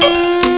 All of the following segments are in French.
Bonsoir et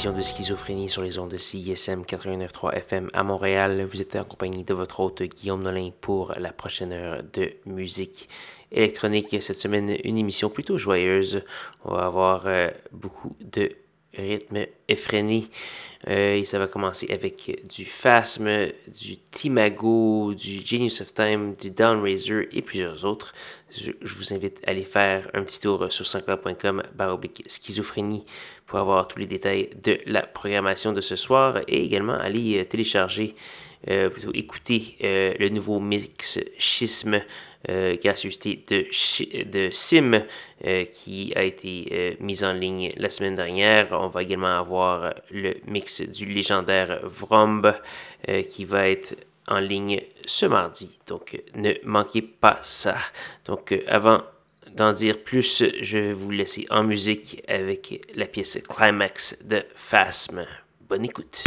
édition de Schizophrénie sur les ondes de CISM 89.3 FM à Montréal. Vous êtes en compagnie de votre hôte Guillaume Nolin pour la prochaine heure de musique électronique. Cette semaine, une émission plutôt joyeuse. On va avoir euh, beaucoup de rythme effréné. Euh, et ça va commencer avec du Phasm, du Timago, du Genius of Time, du Downraiser et plusieurs autres. Je, vous invite à aller faire un petit tour sur sanscloud.com baroblique schizophrénie pour avoir tous les détails de la programmation de ce soir et également aller euh, télécharger, euh, plutôt écouter le nouveau mix Schisme euh, gracieuseté de, de Sim euh, qui a été euh, mise en ligne la semaine dernière. On va également avoir le mix du légendaire Vromb qui va être en ligne ce mardi. Donc ne manquez pas ça. Donc avant d'en dire plus, je vais vous laisser en musique avec la pièce Climax de Phasm. Bonne écoute.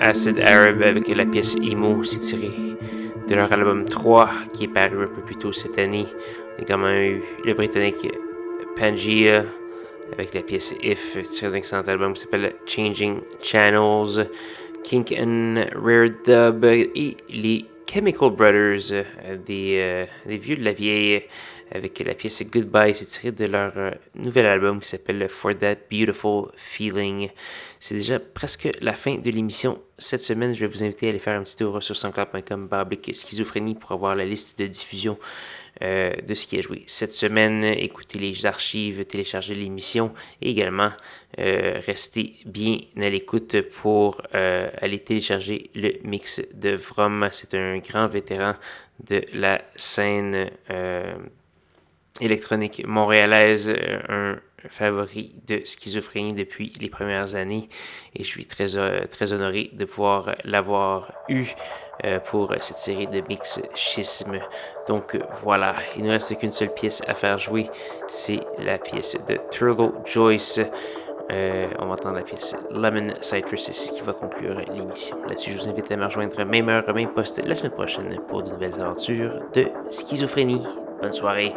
Acid Arab avec la pièce Emo, c'est tiré de leur album 3 qui est paru un peu plus tôt cette année. On a également eu le britannique Pangea avec la pièce If, tiré d'un excellent album qui s'appelle Changing Channels, Kink and Rare Dub et les Chemical Brothers, euh, des, euh, des vieux de la vieille avec la pièce Goodbye. C'est tiré de leur euh, nouvel album qui s'appelle For That Beautiful Feeling. C'est déjà presque la fin de l'émission. Cette semaine, je vais vous inviter à aller faire un petit tour sur sanscloud.com schizophrénie pour avoir la liste de diffusion euh, de ce qui est joué cette semaine. Écoutez les archives, télécharger l'émission et également euh, rester bien à l'écoute pour aller télécharger le mix de Vroom. C'est un grand vétéran de la scène électronique montréalaise, euh, un favori de schizophrénie depuis les premières années et je suis très, euh, très honoré de pouvoir l'avoir eu euh, pour cette série de mix schisme. Donc voilà, il ne reste qu'une seule pièce à faire jouer, c'est la pièce de Turlo Joyce. on va entendre la pièce Lemon Citrus, qui va conclure l'émission. Là-dessus, je vous invite à me rejoindre même heure, même poste la semaine prochaine pour de nouvelles aventures de schizophrénie. Bonne soirée.